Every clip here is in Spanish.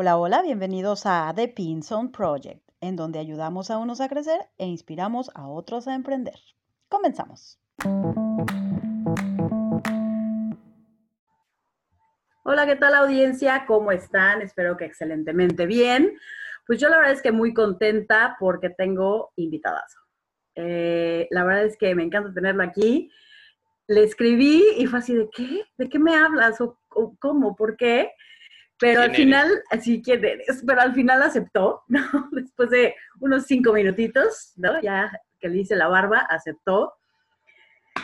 Hola, hola, bienvenidos a The Pinson Project, en donde ayudamos a unos a crecer e inspiramos a otros a emprender. Comenzamos. Hola, ¿qué tal audiencia? ¿Cómo están? Espero que excelentemente bien. Pues yo la verdad es que muy contenta porque tengo invitadas. Eh, la verdad es que me encanta tenerlo aquí. Le escribí y fue así de, ¿qué? ¿De qué me hablas? ¿O, o cómo? ¿Por qué? Pero al final, así quién eres, pero al final aceptó, ¿no? Después de unos cinco minutitos, ¿no? Ya que le hice la barba, aceptó.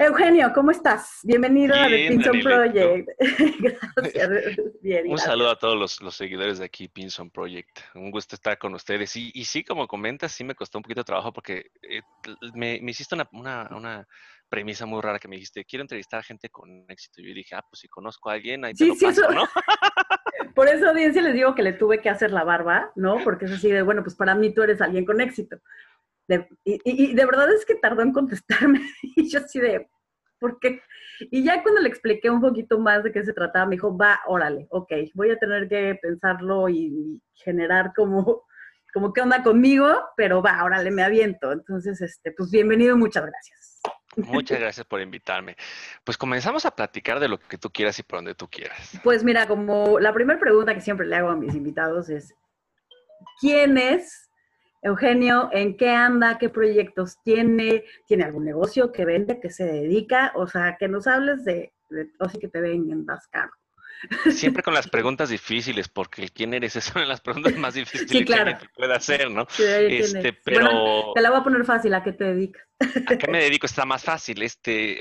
Eugenio, ¿cómo estás? Bienvenido a The Pinson Project. gracias. Bien, Un saludo a todos los, seguidores de aquí, Pinson Project. Un gusto estar con ustedes. Y, y sí, como comentas, sí me costó un poquito de trabajo porque eh, me, me, hiciste una, una, una, premisa muy rara que me dijiste, quiero entrevistar a gente con éxito. Y yo dije, ah, pues si conozco a alguien, ahí te lo paso, ¿no? Por eso, audiencia, les digo que le tuve que hacer la barba, ¿no? Porque es así de, bueno, pues para mí tú eres alguien con éxito. y, de verdad es que tardó en contestarme. Y yo así de, ¿por qué? Y ya cuando le expliqué un poquito más de qué se trataba, me dijo, va, órale, ok, voy a tener que pensarlo y, generar como, como qué onda conmigo, pero va, órale, me aviento. Entonces, este, pues bienvenido y muchas gracias. Muchas gracias por invitarme. Pues comenzamos a platicar de lo que tú quieras y por donde tú quieras. Pues mira, como la primera pregunta que siempre le hago a mis invitados es, ¿quién es Eugenio? ¿En qué anda? ¿Qué proyectos tiene? ¿Tiene algún negocio que vende, que se dedica? O sea, que nos hables de, o sea, que te ven en caro. Siempre con las preguntas difíciles, porque el quién eres es una de las preguntas más difíciles que puede hacer, ¿no? este, pero... te la voy a poner fácil, ¿a qué te dedicas? ¿A qué me dedico? Está más fácil. Este,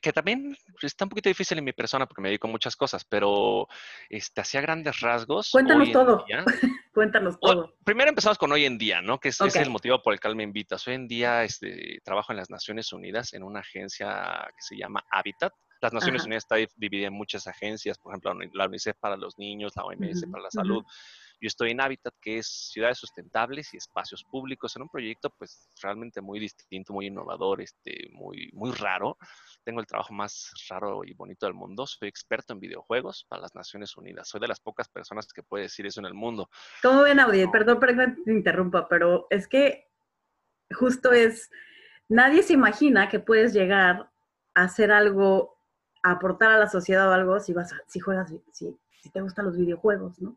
que también está un poquito difícil en mi persona porque me dedico a muchas cosas, pero este, hacía grandes rasgos. Cuéntanos todo. Cuéntanos todo. primero empezamos con hoy en día, ¿no? Que es, es, el motivo por el cual me invitas. Hoy en día este, trabajo en las Naciones Unidas en una agencia que se llama Habitat las Naciones Unidas está dividida en muchas agencias, por ejemplo, la UNICEF para los niños, la OMS para la salud. Yo estoy en Habitat, que es ciudades sustentables y espacios públicos, en un proyecto pues realmente muy distinto, muy innovador, este, muy, muy raro. Tengo el trabajo más raro y bonito del mundo. Soy experto en videojuegos para las Naciones Unidas. Soy de las pocas personas que puede decir eso en el mundo. ¿Cómo ven, Audi? Perdón, perdón, te interrumpa, pero es que justo es, nadie se imagina que puedes llegar a hacer algo aportar a la sociedad o algo si vas si juegas, si, si te gustan los videojuegos, ¿no?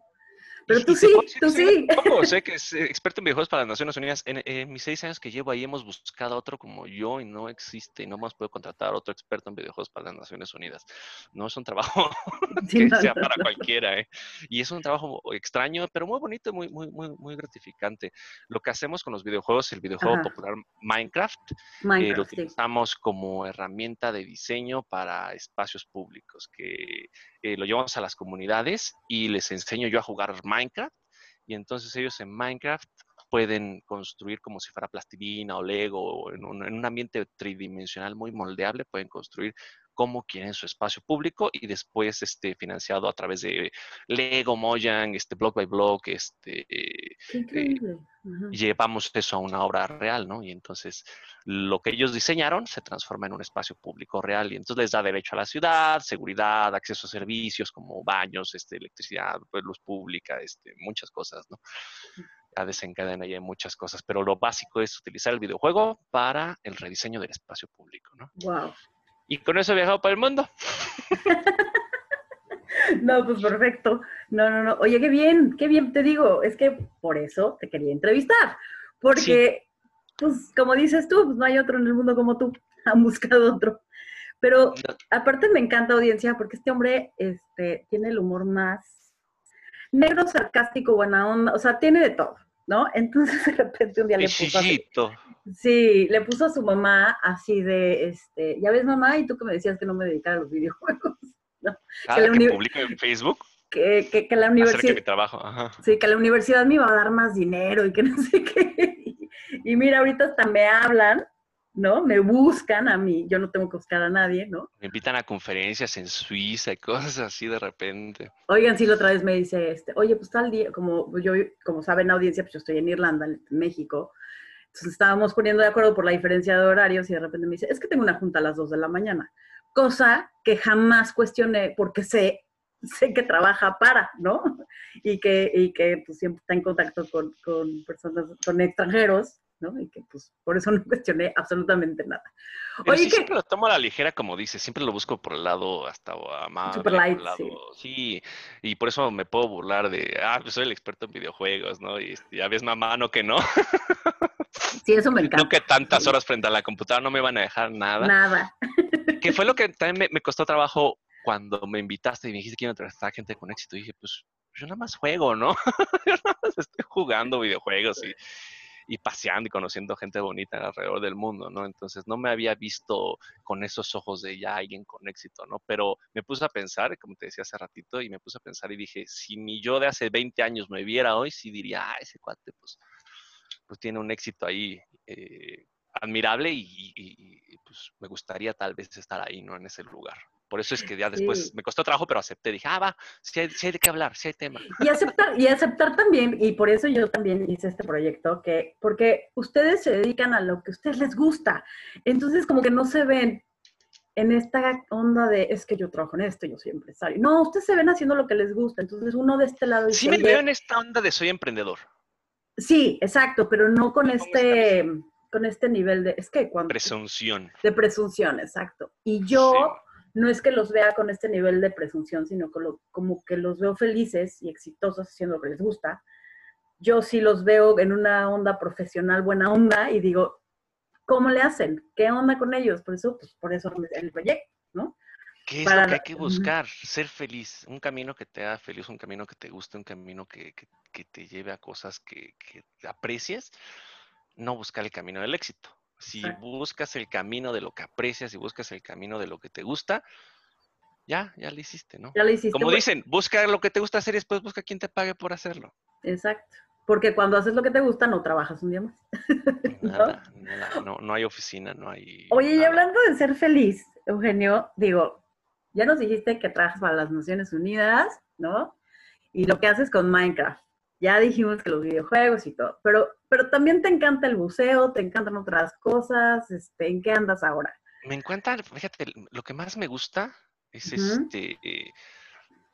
Pero tú sí, tú sí. sé que es experto en videojuegos para las Naciones Unidas. En, mis seis años que llevo ahí hemos buscado otro como yo y no existe. Y no hemos podido contratar a otro experto en videojuegos para las Naciones Unidas. No es un trabajo que sea para cualquiera. ¿eh? Y es un trabajo extraño, pero muy bonito, muy, muy, muy, muy gratificante. Lo que hacemos con los videojuegos, el videojuego popular Minecraft, eh, lo utilizamos como herramienta de diseño para espacios públicos, que eh, lo llevamos a las comunidades y les enseño yo a jugar Minecraft. Y entonces ellos en Minecraft pueden construir como si fuera plastilina o Lego, en un, en un ambiente tridimensional muy moldeable, pueden construir cómo quieren su espacio público y después este, financiado a través de Lego, Mojang, este, Block by Block, este, eh, llevamos eso a una obra real, ¿no? Y entonces lo que ellos diseñaron se transforma en un espacio público real y entonces les da derecho a la ciudad, seguridad, acceso a servicios como baños, este, electricidad, pues, luz pública, este, muchas cosas, ¿no? Ya desencadena ya muchas cosas, pero lo básico es utilizar el videojuego para el rediseño del espacio público, ¿no? Wow. Y con eso he viajado por el mundo. no, pues perfecto. No, no, no. Oye, qué bien, qué bien te digo. Es que por eso te quería entrevistar. Porque, pues, como dices tú, pues no hay otro en el mundo como tú. Han buscado otro. Pero aparte me encanta audiencia porque este hombre este, tiene el humor más negro, sarcástico, buena onda, o sea, tiene de todo. ¿No? Entonces de repente un día le puso sí, le puso a su mamá así de, este, ya ves mamá, y tú que me decías que no me dedicara a los videojuegos, ¿no? Ah, que, la publica en Facebook. Que, que, que la universidad... mi trabajo, Ajá. Sí, que la universidad me iba a dar más dinero y que no sé qué. Y mira, ahorita hasta me hablan ¿no? Me buscan a mí, yo no tengo que buscar a nadie, ¿no? Me invitan a conferencias en Suiza y cosas así de repente. Oigan, sí, la otra vez me dice, este, oye, pues tal día, como yo, como saben audiencia, pues yo estoy en Irlanda, en México, entonces estábamos poniendo de acuerdo por la diferencia de horarios y de repente me dice, es que tengo una junta a las 2 de la mañana, cosa que jamás cuestioné porque sé sé que trabaja para, ¿no? Y que, y que pues, siempre está en contacto con, con personas, con extranjeros, ¿no? Y que pues por eso no cuestioné absolutamente nada. Oye, sí, siempre lo tomo a la ligera, como dices, siempre lo busco por el lado hasta amable. Super light, sí. sí. y por eso me puedo burlar de, ah, pues soy el experto en videojuegos, ¿no? Y este, ya ves, mamá, no que no. Sí, eso me encanta. No que tantas horas frente a la computadora no me van a dejar nada. Nada. Que fue lo que también me, costó trabajo cuando me invitaste y me dijiste que iba a entrevistar gente con éxito. Y dije, pues yo nada más juego, ¿no? yo nada más estoy jugando videojuegos y y paseando y conociendo gente bonita alrededor del mundo, ¿no? Entonces no me había visto con esos ojos de ya alguien con éxito, ¿no? Pero me puse a pensar, como te decía hace ratito, y me puse a pensar y dije, si mi yo de hace 20 años me viera hoy, sí diría, ah, ese cuate, pues, pues tiene un éxito ahí eh, admirable y, y, pues me gustaría tal vez estar ahí, ¿no? En ese lugar. Por eso es que ya después me costó trabajo, pero acepté. Dije, ah, va, sí hay, hay, de qué hablar, sí hay tema. Y aceptar, y aceptar también, y por eso yo también hice este proyecto, que porque ustedes se dedican a lo que a ustedes les gusta. Entonces, como que no se ven en esta onda de, es que yo trabajo en esto, yo soy empresario. No, ustedes se ven haciendo lo que les gusta. Entonces, uno de este lado... Sí me veo en esta onda de soy emprendedor. Sí, exacto, pero no con este... Con este nivel de, es que cuando... Presunción. De presunción, exacto. Y yo no es que los vea con este nivel de presunción, sino que como que los veo felices y exitosos haciendo lo que les gusta. Yo sí los veo en una onda profesional, buena onda, y digo, ¿cómo le hacen? ¿Qué onda con ellos? Por eso, pues por eso el proyecto, ¿no? ¿Qué es lo que hay que buscar? Ser feliz, un camino que te haga feliz, un camino que te guste, un camino que, te lleve a cosas que, que aprecies, no buscar el camino del éxito. Si buscas el camino de lo que aprecias, y buscas el camino de lo que te gusta, ya, ya lo hiciste, ¿no? Ya lo hiciste. Como dicen, busca lo que te gusta hacer y después busca quien te pague por hacerlo. Exacto. Porque cuando haces lo que te gusta, no trabajas un día más. Nada, ¿No? Nada, no, no hay oficina, no hay. Oye, y hablando de ser feliz, Eugenio, digo, ya nos dijiste que trabajas para las Naciones Unidas, ¿no? Y lo que haces con Minecraft. Ya dijimos que los videojuegos y todo, pero, pero también te encanta el buceo, te encantan otras cosas, este, ¿en qué andas ahora? Me encanta, fíjate, lo que más me gusta es este,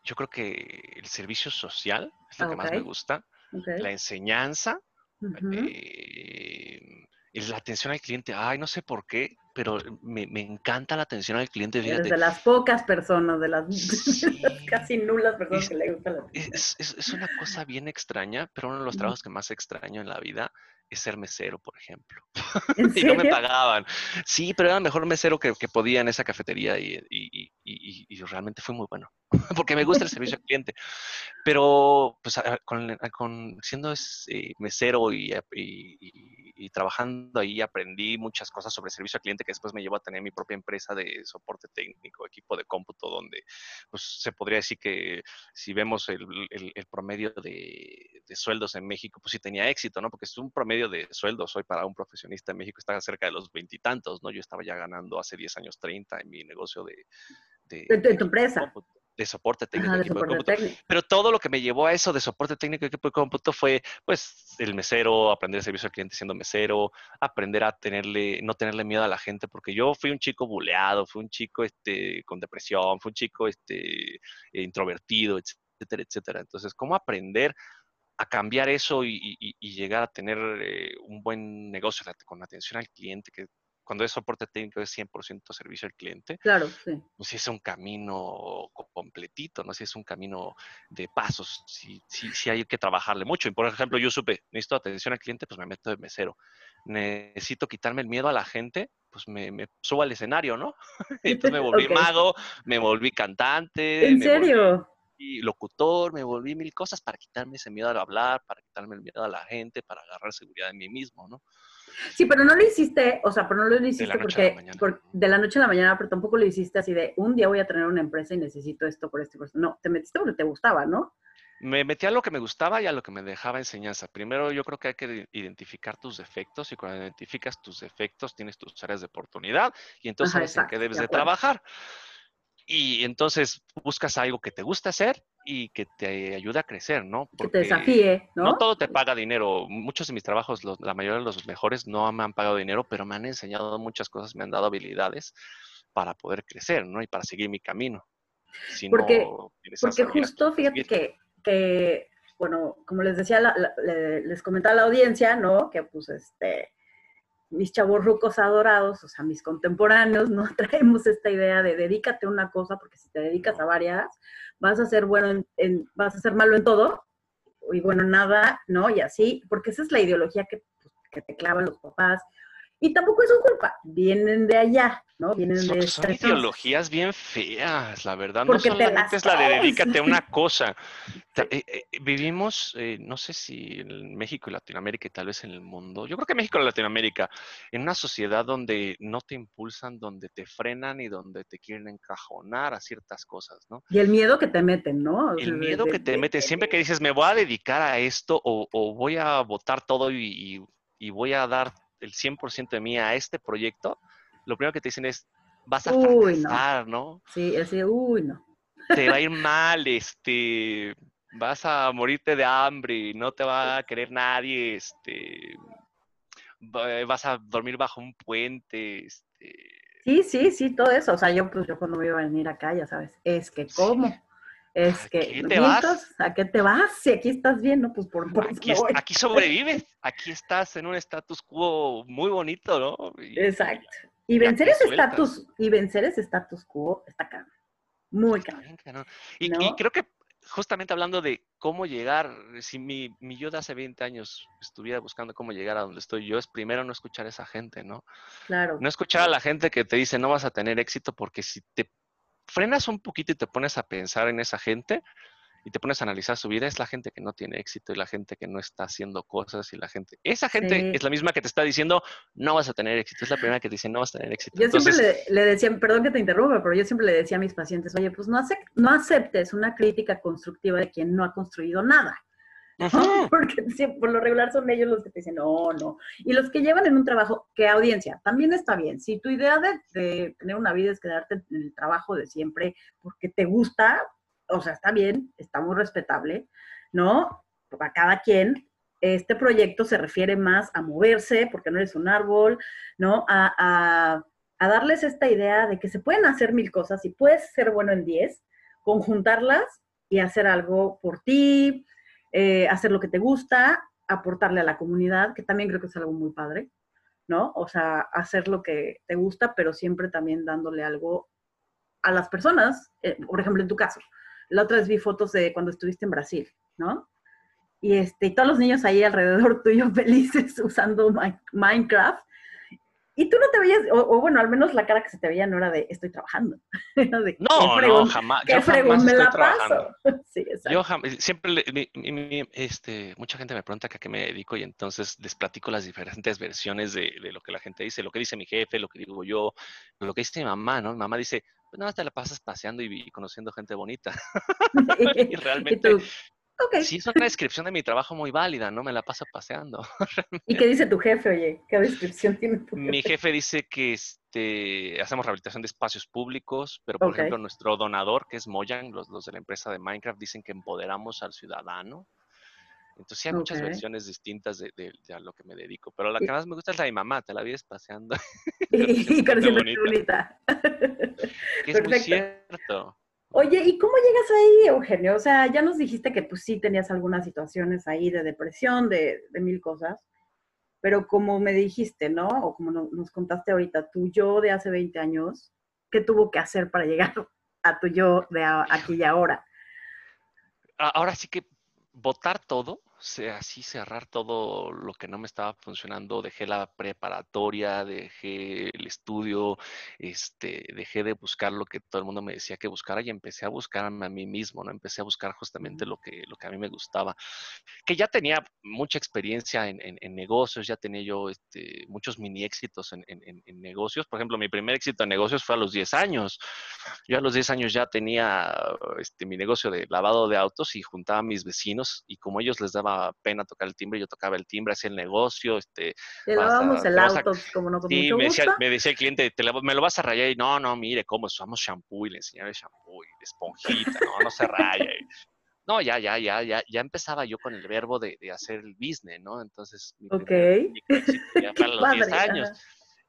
yo creo que el servicio social es lo que más me gusta, la enseñanza, la atención al cliente, ay, no sé por qué, pero me, encanta la atención al cliente. Fíjate. De las pocas personas, de las, casi nulas personas que le gusta la es, es, es, una cosa bien extraña, pero uno de los trabajos que más extraño en la vida es ser mesero, por ejemplo. y no me pagaban. Sí, pero era el mejor mesero que, que podía en esa cafetería y, y, y, y, realmente fue muy bueno, porque me gusta el servicio al cliente. Pero pues con, con siendo eh, mesero y, trabajando ahí aprendí muchas cosas sobre servicio al cliente que después me llevó a tener mi propia empresa de soporte técnico, equipo de cómputo, donde pues se podría decir que si vemos el, el, promedio de, de, sueldos en México, pues sí tenía éxito, ¿no? Porque es un promedio de sueldos hoy para un profesionista en México está cerca de los veintitantos, ¿no? Yo estaba ya ganando hace 10 años 30 en mi negocio de... De, tu empresa. De soporte técnico, de cómputo. Pero todo lo que me llevó a eso de soporte técnico, equipo de cómputo, fue, pues, el mesero, aprender el servicio al cliente siendo mesero, aprender a tenerle, no tenerle miedo a la gente, porque yo fui un chico buleado, fui un chico, este, con depresión, fui un chico, este, introvertido, etcétera, etcétera. Entonces, ¿cómo aprender a cambiar eso y, llegar a tener eh, un buen negocio con atención al cliente, que cuando es soporte técnico es 100% servicio al cliente. Claro, sí. Pues si es un camino completito, ¿no? Si es un camino de pasos, si, si, hay que trabajarle mucho. Y por ejemplo, yo supe, necesito atención al cliente, pues me meto de mesero. Necesito quitarme el miedo a la gente, pues me, subo al escenario, ¿no? Entonces me volví mago, me volví cantante. ¿En serio? locutor, me volví mil cosas para quitarme ese miedo al hablar, para quitarme el miedo a la gente, para agarrar seguridad en mí mismo, ¿no? Sí, pero no lo hiciste, o sea, pero no lo hiciste porque de la noche a la mañana, pero tampoco lo hiciste así de un día voy a tener una empresa y necesito esto por esto. No, te metiste porque te gustaba, ¿no? Me metí a lo que me gustaba y a lo que me dejaba enseñanza. Primero yo creo que hay que identificar tus defectos y cuando identificas tus defectos tienes tus áreas de oportunidad y entonces sabes en qué debes de trabajar. Y entonces buscas algo que te gusta hacer y que te ayude a crecer, ¿no? que te desafíe, ¿no? No todo te paga dinero. Muchos de mis trabajos, la mayoría de los mejores, no me han pagado dinero, pero me han enseñado muchas cosas, me han dado habilidades para poder crecer, ¿no? Y para seguir mi camino. si porque, no Porque justo, fíjate que, que, bueno, como les decía, les comentaba a la audiencia, ¿no? Que pues este, mis chavos rucos adorados, o sea, mis contemporáneos, ¿no? Traemos esta idea de dedícate a una cosa, porque si te dedicas a varias, vas a ser bueno en, vas a ser malo en todo, y bueno, nada, ¿no? Y así, porque esa es la ideología que, pues, que te clavan los papás, y tampoco es su culpa, vienen de allá, ¿no? Vienen son, de son ideologías bien feas, la verdad. no solamente es la de dedícate a una cosa. Eh, eh, vivimos, eh, no sé si en México y Latinoamérica y tal vez en el mundo, yo creo que México y Latinoamérica, en una sociedad donde no te impulsan, donde te frenan y donde te quieren encajonar a ciertas cosas, ¿no? Y el miedo que te meten, ¿no? el miedo que te meten, siempre que dices, me voy a dedicar a esto o, voy a votar todo y, y voy a dar el 100% de mí a este proyecto, lo primero que te dicen es, vas a fracasar, no. Sí, es uy, no. Te va a ir mal, este, vas a morirte de hambre, no te va a querer nadie, este, vas a dormir bajo un puente, este. Sí, sí, sí, todo eso. O sea, yo, pues, yo cuando me iba a venir acá, ya sabes, es que cómo. Es que, qué te vas? ¿a qué te vas? Si aquí estás bien, ¿no? Pues por, aquí, aquí, sobrevives, aquí estás en un status quo muy bonito, ¿no? Exacto. Y vencer ese status, y vencer ese status quo está caro. Muy caro. Y, creo que justamente hablando de cómo llegar, si mi, mi, yo de hace 20 años estuviera buscando cómo llegar a donde estoy yo, es primero no escuchar a esa gente, ¿no? Claro. No escuchar a la gente que te dice no vas a tener éxito porque si te frenas un poquito y te pones a pensar en esa gente y te pones a analizar su vida, es la gente que no tiene éxito y la gente que no está haciendo cosas y la gente, esa gente es la misma que te está diciendo no vas a tener éxito, es la primera que te dice no vas a tener éxito. Yo siempre le, decía, perdón que te interrumpa, pero yo siempre le decía a mis pacientes, oye, pues no, no aceptes una crítica constructiva de quien no ha construido nada. Porque por lo regular son ellos los que te dicen, no, no. Y los que llevan en un trabajo, ¿qué audiencia? También está bien. Si tu idea de, tener una vida es quedarte en el trabajo de siempre porque te gusta, o sea, está bien, está muy respetable, ¿no? Para cada quien, este proyecto se refiere más a moverse, porque no eres un árbol, ¿no? A, a, a darles esta idea de que se pueden hacer mil cosas y puedes ser bueno en diez, conjuntarlas y hacer algo por ti, eh, hacer lo que te gusta, aportarle a la comunidad, que también creo que es algo muy padre, ¿no? O sea, hacer lo que te gusta, pero siempre también dándole algo a las personas, eh, por ejemplo, en tu caso. La otra vez vi fotos de cuando estuviste en Brasil, ¿no? Y, este, y todos los niños ahí alrededor tuyo felices usando Minecraft y tú no te veías, o, bueno, al menos la cara que se te veía no era de estoy trabajando. no, no, jamás. ¿Qué fregón me la paso? sí, exacto. Yo jamás, siempre, este, mucha gente me pregunta a qué me dedico y entonces les platico las diferentes versiones de, lo que la gente dice, lo que dice mi jefe, lo que digo yo, lo que dice mi mamá, ¿no? Mi mamá dice, pues nada, te la pasas paseando y, conociendo gente bonita. y realmente... Sí, es una descripción de mi trabajo muy válida, ¿no? Me la paso paseando. ¿Y qué dice tu jefe, oye? ¿Qué descripción tiene tu jefe? Mi jefe dice que este, hacemos rehabilitación de espacios públicos, pero por ejemplo nuestro donador, que es Mojang, los, los, de la empresa de Minecraft, dicen que empoderamos al ciudadano. Entonces sí hay muchas versiones distintas de, a lo que me dedico, pero la que más me gusta es la de mi mamá, te la vives paseando. y conociendo bonita. Que es muy cierto. Oye, ¿y cómo llegas ahí, Eugenio? O sea, ya nos dijiste que pues sí tenías algunas situaciones ahí de depresión, de, mil cosas, pero como me dijiste, ¿no? O como nos contaste ahorita, tu yo de hace 20 años, ¿qué tuvo que hacer para llegar a tu yo de aquí y ahora? Ahora sí que votar todo, así cerrar todo lo que no me estaba funcionando, dejé la preparatoria, dejé el estudio, este, dejé de buscar lo que todo el mundo me decía que buscara y empecé a buscarme a mí mismo, ¿no? Empecé a buscar justamente lo que, lo que a mí me gustaba, que ya tenía mucha experiencia en, negocios, ya tenía yo este, muchos mini éxitos en, negocios, por ejemplo, mi primer éxito en negocios fue a los 10 años, yo a los 10 años ya tenía este, mi negocio de lavado de autos y juntaba a mis vecinos y como ellos les daba pena tocar el timbre, yo tocaba el timbre, hacía el negocio, este... Le lavábamos el auto, como no con sí, mucho me decía, me decía el cliente, te me lo vas a rayar, y no, no, mire, cómo usamos shampoo, y le enseñaba el shampoo, y esponjita, no, no se raya, no, ya, ya, ya, ya, ya empezaba yo con el verbo de, de hacer el business, ¿no? Entonces, ok. ya para los 10 años.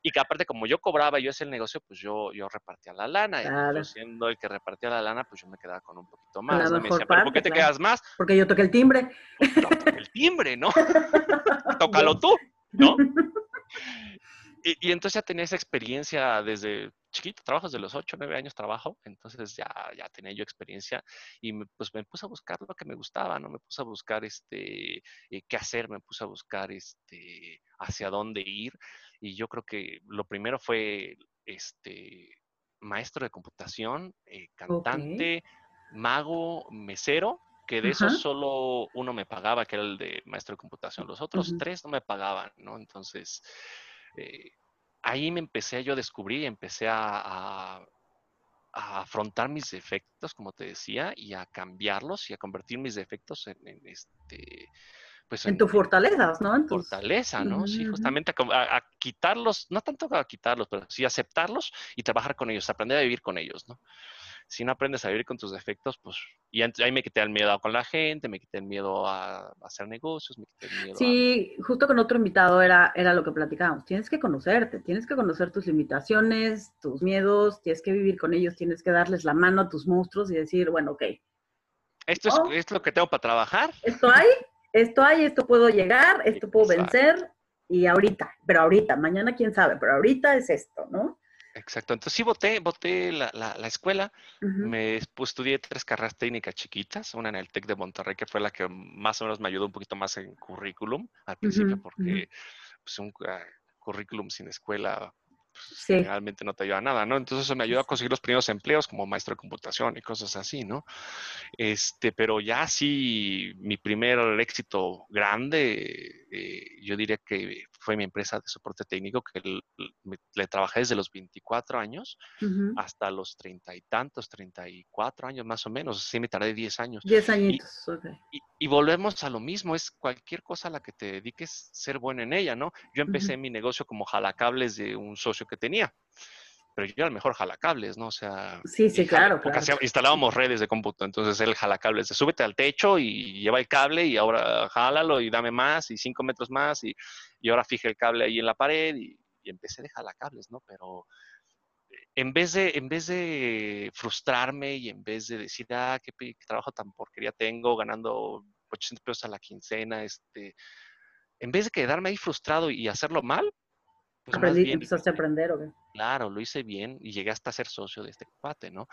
Y que aparte, como yo cobraba, yo hacía el negocio, pues yo, yo repartía la lana. Y yo siendo el que repartía la lana, pues yo me quedaba con un poquito más. ¿no? Me decía, ¿por qué te quedas más? Porque yo toqué el timbre. Yo toqué el timbre, ¿no? Tócalo tú, ¿no? Y, y, entonces ya tenía esa experiencia desde chiquito, trabajo desde los 8, 9 años trabajo, entonces ya, ya tenía yo experiencia y me, pues me puse a buscar lo que me gustaba, ¿no? Me puse a buscar este, eh, qué hacer, me puse a buscar este, hacia dónde ir y yo creo que lo primero fue este, maestro de computación, eh, cantante, mago, mesero, que de eso solo uno me pagaba, que era el de maestro de computación. Los otros tres no me pagaban, ¿no? Entonces, eh, ahí me empecé yo a descubrir y empecé a, afrontar mis defectos, como te decía, y a cambiarlos y a convertir mis defectos en, este... Pues en, tus fortalezas, ¿no? Fortaleza, ¿no? Sí, justamente a, quitarlos, no tanto a quitarlos, pero sí aceptarlos y trabajar con ellos, aprender a vivir con ellos, ¿no? si no aprendes a vivir con tus defectos, pues, y ahí me quité el miedo con la gente, me quité el miedo a, hacer negocios, me quité el miedo Sí, justo con otro invitado era, era lo que platicábamos, tienes que conocerte, tienes que conocer tus limitaciones, tus miedos, tienes que vivir con ellos, tienes que darles la mano a tus monstruos y decir, bueno, ok. Esto es, es lo que tengo para trabajar. Esto hay, esto hay, esto puedo llegar, esto puedo vencer, y ahorita, pero ahorita, mañana quién sabe, pero ahorita es esto, ¿no? Exacto. Entonces sí voté, voté la, la, escuela. Me pues, estudié tres carreras técnicas chiquitas, una en el TEC de Monterrey, que fue la que más o menos me ayudó un poquito más en currículum al principio, porque pues, un uh, currículum sin escuela sí. realmente no te ayuda a nada, ¿no? Entonces eso me ayuda a conseguir los primeros empleos como maestro de computación y cosas así, ¿no? Este, pero ya sí, mi primer éxito grande, eh, yo diría que fue mi empresa de soporte técnico, que le, trabajé desde los 24 años hasta los treinta y tantos, 34 años más o menos, así me tardé 10 años. 10 añitos, y, y, volvemos a lo mismo, es cualquier cosa a la que te dediques, ser bueno en ella, ¿no? Yo empecé mi negocio como jalacables de un socio que tenía. Pero yo era el mejor jalacables, ¿no? O sea... Sí, sí, claro. Porque instalábamos redes de cómputo, entonces el jalacables súbete al techo y lleva el cable y ahora jálalo y dame más y cinco metros más y, y ahora fije el cable ahí en la pared y, empecé de jalacables, ¿no? Pero en vez de, en vez de frustrarme y en vez de decir, ah, qué, qué, trabajo tan porquería tengo, ganando 800 pesos a la quincena, este, en vez de quedarme ahí frustrado y hacerlo mal, pues Aprendí, empezaste a aprender, ¿o qué? Claro, lo hice bien y llegué hasta ser socio de este cuate, ¿no?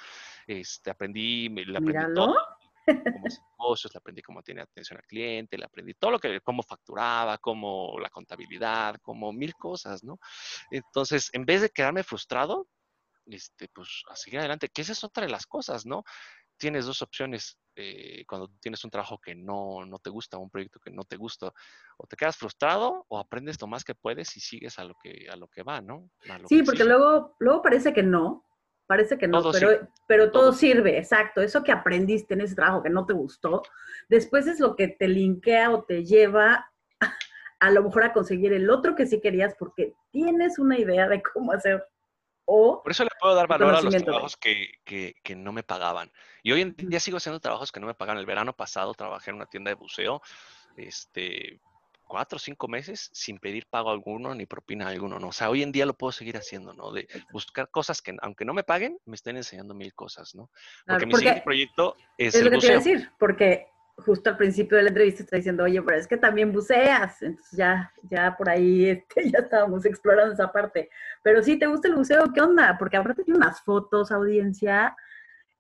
Este, aprendí, le aprendí Míralo. todo. Como negocios, le aprendí cómo tiene atención al cliente, le aprendí todo lo que, cómo facturaba, cómo la contabilidad, como mil cosas, ¿no? Entonces, en vez de quedarme frustrado, este, pues a seguir adelante, que esa es otra de las cosas, ¿no? Tienes dos opciones, eh, cuando tienes un trabajo que no, no, te gusta, un proyecto que no te gusta, o te quedas frustrado o aprendes lo más que puedes y sigues a lo que, a lo que va, ¿no? Sí, porque luego, luego parece que no, parece que no, pero, pero todo, sirve, exacto. Eso que aprendiste en ese trabajo que no te gustó, después es lo que te linkea o te lleva a lo mejor a conseguir el otro que sí querías porque tienes una idea de cómo hacer por eso le puedo dar valor a los trabajos que, que, no me pagaban. Y hoy en día sigo haciendo trabajos que no me pagan. El verano pasado trabajé en una tienda de buceo, este, cuatro o cinco meses sin pedir pago alguno ni propina alguno, ¿no? O sea, hoy en día lo puedo seguir haciendo, ¿no? De buscar cosas que, aunque no me paguen, me estén enseñando mil cosas, ¿no? Porque, mi siguiente proyecto es, es lo que te iba a decir, porque justo al principio de la entrevista está diciendo, oye, pero es que también buceas. Entonces ya, ya por ahí este, ya estábamos explorando esa parte. Pero sí, ¿te gusta el buceo? ¿Qué onda? Porque ahora tiene unas fotos, audiencia,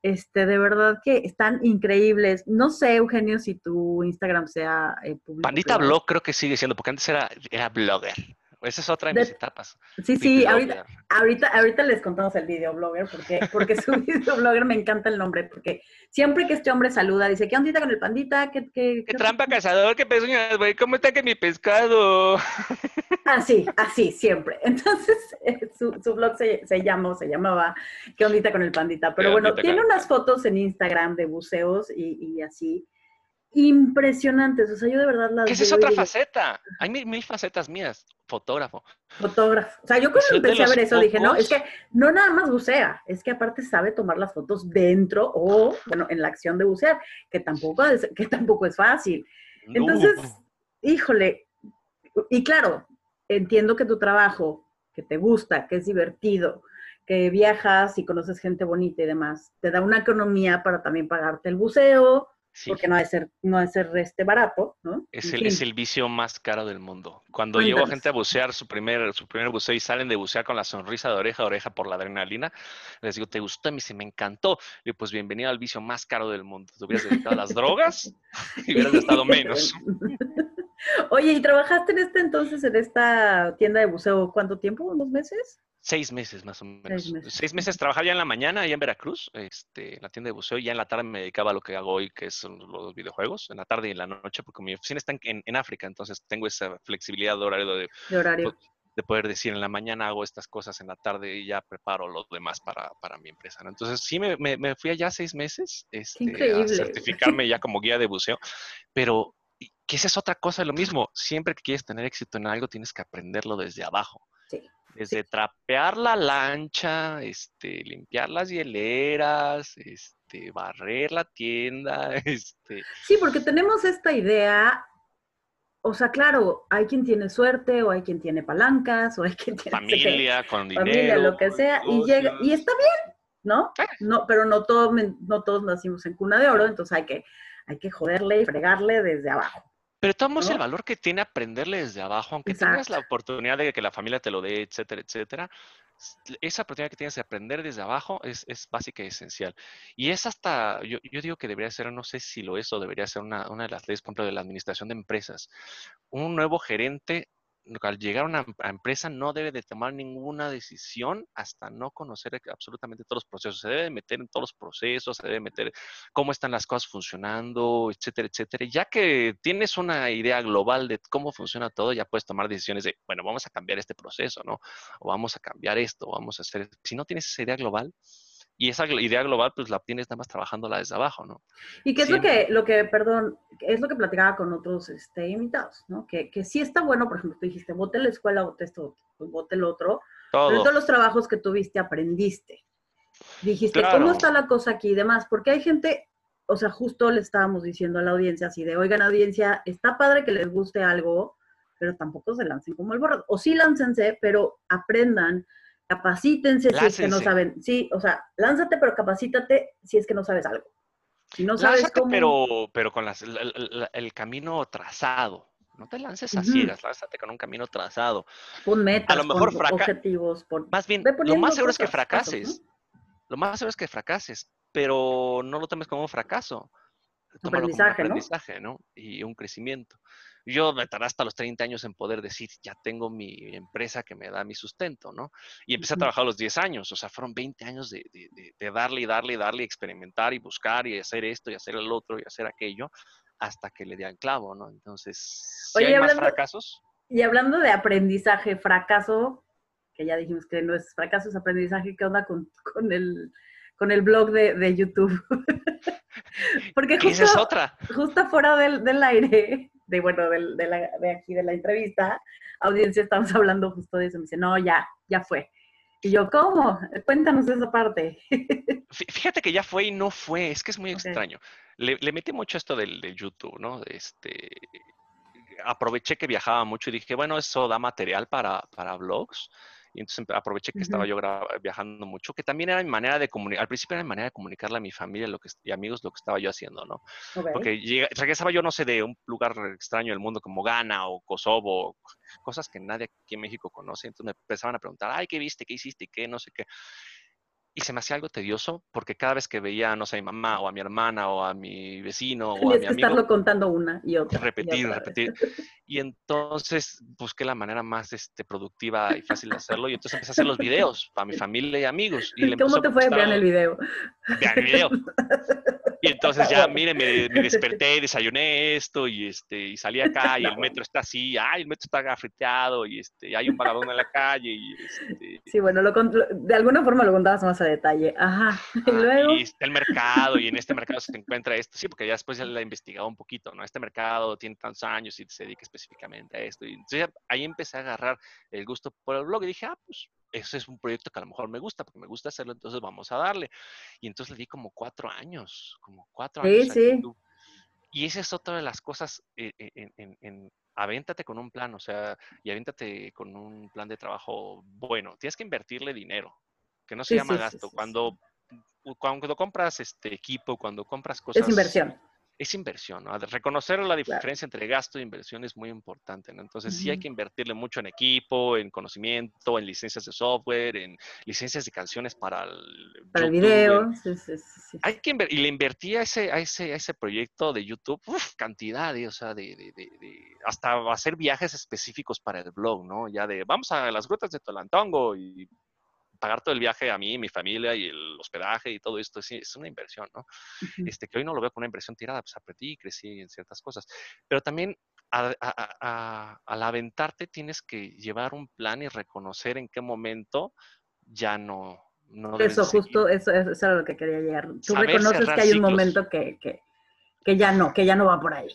este, de verdad que están increíbles. No sé, Eugenio, si tu Instagram sea eh, público. Pandita Blog creo que sigue siendo, porque antes era, era blogger. Esa es otra de, mis etapas. Sí, sí, ahorita, ahorita, ahorita, les contamos el videoblogger, porque, porque su videoblogger me encanta el nombre, porque siempre que este hombre saluda, dice, ¿qué ondita con el pandita? ¿Qué, qué, qué trampa cazador? ¿Qué pezuñas, güey? ¿Cómo está que mi pescado? Así, así, siempre. Entonces, eh, su, su blog se, se llamó, se llamaba ¿Qué ondita con el pandita? Pero bueno, tiene unas fotos en Instagram de buceos y, y así impresionantes. O sea, yo de verdad las. esa es otra faceta. Hay mil, facetas mías. Fotógrafo. Fotógrafo. O sea, yo cuando empecé a ver eso dije, no, es que no nada más bucea, es que aparte sabe tomar las fotos dentro o, bueno, en la acción de bucear, que tampoco es, que tampoco es fácil. Entonces, híjole, y claro, entiendo que tu trabajo que te gusta, que es divertido, que viajas y conoces gente bonita y demás, te da una economía para también pagarte el buceo, porque no ha de ser, no ha de ser este barato, ¿no? Es el, es el, vicio más caro del mundo. Cuando llevo a gente a bucear su primer, su primer buceo y salen de bucear con la sonrisa de oreja a oreja por la adrenalina, les digo, ¿te gustó? Mí se me encantó. Y pues bienvenido al vicio más caro del mundo. Te hubieras dedicado a las drogas y hubieras gastado menos. Oye, ¿y trabajaste en este entonces, en esta tienda de buceo, cuánto tiempo? ¿Unos meses? Seis meses más o menos. Seis meses. trabajaba ya en la mañana, allá en Veracruz, este, en la tienda de buceo, y ya en la tarde me dedicaba a lo que hago hoy, que son los videojuegos, en la tarde y en la noche, porque mi oficina está en, en África, entonces tengo esa flexibilidad de horario de, de, horario. de, poder decir, en la mañana hago estas cosas, en la tarde y ya preparo lo demás para, para mi empresa. ¿no? Entonces sí, me, me, me, fui allá seis meses este, a certificarme ya como guía de buceo, pero que esa es otra cosa, lo mismo, siempre que quieres tener éxito en algo, tienes que aprenderlo desde abajo. Sí. Desde trapear la lancha, este, limpiar las hieleras, este, barrer la tienda, este. Sí, porque tenemos esta idea, o sea, claro, hay quien tiene suerte, o hay quien tiene palancas, o hay quien tiene familia, con dinero, familia, lo que sea, y llega, y está bien, ¿no? No, pero no todos, no todos nacimos en cuna de oro, entonces hay que, hay que joderle y fregarle desde abajo. Pero tomamos ¿no? el valor que tiene aprenderle desde abajo, aunque Exacto. tengas la oportunidad de que la familia te lo dé, etcétera, etcétera. Esa oportunidad que tienes de aprender desde abajo es, es básica y esencial. Y es hasta, yo, yo, digo que debería ser, no sé si lo es o debería ser una, una de las leyes, por ejemplo, de la administración de empresas. Un nuevo gerente al llegar a una empresa no debe de tomar ninguna decisión hasta no conocer absolutamente todos los procesos. Se debe meter en todos los procesos, se debe meter cómo están las cosas funcionando, etcétera, etcétera. Ya que tienes una idea global de cómo funciona todo, ya puedes tomar decisiones de, bueno, vamos a cambiar este proceso, ¿no? O vamos a cambiar esto, vamos a hacer... Si no tienes esa idea global, y esa idea global pues la tienes nada más trabajándola desde abajo, ¿no? Y qué es Siempre. lo que, lo que, perdón, es lo que platicaba con otros este, invitados, ¿no? Que, que sí está bueno, por ejemplo, tú dijiste, vote la escuela, vote esto, vote el otro, Todo. pero todos los trabajos que tuviste aprendiste. Dijiste, Claro. ¿cómo está la cosa aquí y demás? Porque hay gente, o sea, justo le estábamos diciendo a la audiencia así de, oigan, audiencia, está padre que les guste algo, pero tampoco se lancen como el borrado. O sí láncense, pero aprendan, capacítense si es que no saben. Sí, o sea, lánzate, pero capacítate si es que no sabes algo. Si no sabes Lánzate, cómo... pero, pero con las- el, camino trazado. No te lances a Ujú. ciegas, lánzate con un camino trazado. Pon metas, A lo mejor pon objetivos, pon... Más bien, lo más seguro es que fracases. Lo más seguro es que fracases, pero no lo tomes como un fracaso. Tómalo como un Aprendizaje, ¿no? aprendizaje, ¿no? Y un crecimiento. Yo me tardé hasta los 30 años en poder decir, ya tengo mi empresa que me da mi sustento, ¿no? Y empecé a trabajar a los 10 años, o sea, fueron 20 años de, de- darle y darle y darle, experimentar y buscar y hacer esto y hacer el otro y hacer aquello, hasta que le di al clavo, ¿no? Entonces, si Oye, hay más hablando- fracasos, Y hablando de aprendizaje, fracaso, que ya dijimos que no es fracaso, es aprendizaje, ¿qué onda con, con el, con el blog de, de YouTube? Porque esa es justo, otra. justo fuera del, del aire, de bueno, del, de, la, de aquí de la entrevista, audiencia, estamos hablando justo de eso. Me dice, no, ya, ya fue. Y yo, ¿cómo? Cuéntanos esa parte. Fí- Fíjate que ya fue y no fue, es que es muy Ok. extraño. Le, le metí mucho esto del, de YouTube, ¿no? Este, aproveché que viajaba mucho y dije, bueno, eso da material para, para vlogs. Y entonces aproveché que estaba yo viajando mucho, que también era mi manera de comunicar, al principio era mi manera de comunicarle a mi familia lo que, y amigos lo que estaba yo haciendo, ¿no? Porque regresaba yo, no sé, de un lugar extraño del mundo como Ghana o Kosovo, cosas que nadie aquí en México conoce. Entonces me empezaban a preguntar, ay, ¿qué viste? ¿Qué hiciste? ¿Qué? No sé qué. Y se me hacía algo tedioso porque cada vez que veía, no sé, a mi mamá o a mi hermana o a mi vecino o a mi que amigo, estarlo contando una y otra. y repetir, otra vez. repetir. Y entonces busqué la manera más este, productiva y fácil de hacerlo. Y entonces empecé a hacer los videos para mi familia y amigos. Y ¿Cómo te fue? Vean el video. vean el video. Y entonces ya, miren, me, me desperté, desayuné esto y este y salí acá y el metro está así, ay, el metro está gafeteado y este y hay un vagabundo en la calle y este Sí, bueno, lo- de alguna forma lo contabas más a detalle. Ajá. Y ah, luego, y está el mercado y en este mercado se encuentra esto. Sí, porque ya después ya la he investigado un poquito, ¿no? Este mercado tiene tantos años y se dedica específicamente a esto. Y entonces ahí empecé a agarrar el gusto por el blog y dije, ah, pues ese es un proyecto que a lo mejor me gusta, porque me gusta hacerlo, entonces vamos a darle. Y entonces le di como cuatro años, como cuatro Sí, años sí. YouTube. Y esa es otra de las cosas eh, eh, en, en- en- avéntate con un plan, o sea, y avéntate con un plan de trabajo bueno. Tienes que invertirle dinero, que no se llama gasto. cuando, cuando compras este equipo, cuando compras cosas... Es inversión es inversión, ¿no? Reconocer la diferencia entre gasto e inversión es muy importante, ¿no? Entonces sí hay que invertirle mucho en equipo, en conocimiento, en licencias de software, en licencias de canciones para el, para el video. Sí, sí, sí, hay que y le invertí a ese, a ese, a ese proyecto de YouTube, uf, cantidad, o sea, de, de, de, de, hasta hacer viajes específicos para el blog, ¿no? Ya de, vamos a las grutas de Tolantongo y pagar todo el viaje a mí, mi familia y el hospedaje y todo esto es, es una inversión, ¿no? este, que hoy no lo veo como una inversión tirada, pues aprendí y crecí en ciertas cosas. Pero también al aventarte tienes que llevar un plan y reconocer en qué momento ya no... no eso, justo, eso, eso, era lo que quería llegar. Tú reconoces que hay un momento que, que, que ya no, que ya no va por ahí.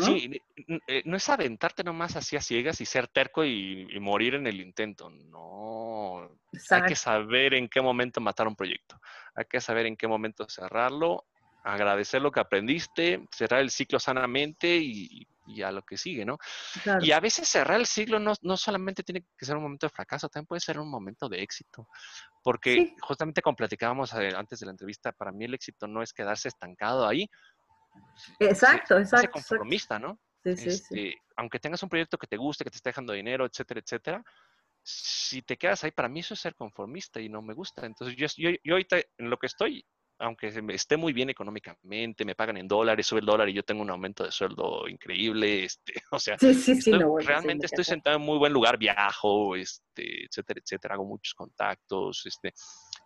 Sí, eh, no es aventarte nomás así a ciegas y ser terco y, morir en el intento. No. Hay que saber en qué momento matar un proyecto. Hay que saber en qué momento cerrarlo, agradecer lo que aprendiste, cerrar el ciclo sanamente y, a lo que sigue, ¿no? Y a veces cerrar el ciclo no, solamente tiene que ser un momento de fracaso, también puede ser un momento de éxito. Porque justamente como platicábamos eh, antes de la entrevista, para mí el éxito no es quedarse estancado ahí, Exacto, exacto. conformista, ¿no? Sí, sí, sí. Este, aunque tengas un proyecto que te guste, que te esté dejando dinero, etcétera, etcétera, si te quedas ahí, para mí eso es ser conformista y no me gusta. Entonces, yo, yo, yo ahorita en lo que estoy, aunque esté muy bien económicamente, me pagan en dólares, sube el dólar y yo tengo un aumento de sueldo increíble, este, o sea, realmente estoy sentado en muy buen lugar, viajo, este, etcétera, etcétera, hago muchos contactos, este,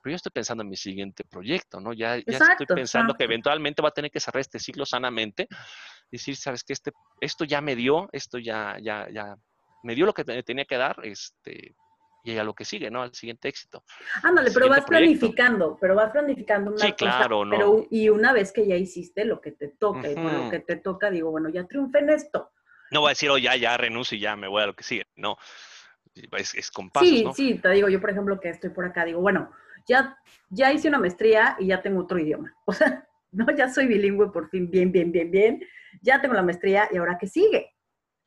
pero yo estoy pensando en mi siguiente proyecto, ¿no? Ya, ya estoy pensando que eventualmente va a tener que cerrar este ciclo sanamente, decir, sabes que este, esto ya me dio, esto ya, ya, ya, me dio lo que tenía que dar, este, y a lo que sigue, ¿no? Al siguiente éxito. Ándale, pero vas planificando, pero vas planificando una sí, claro, ¿no? Pero, y una vez que ya hiciste lo que te toca, y lo que te toca, digo, bueno, ya triunfé en esto. No voy a decir, oh, ya, ya renuncio y ya me voy a lo que sigue. No, es, es con pasos, Sí, sí, te digo, yo por ejemplo que estoy por acá, digo, bueno, ya, ya hice una maestría y ya tengo otro idioma. O sea, no, ya soy bilingüe por fin, bien, bien, bien, bien. Ya tengo la maestría y ahora qué sigue.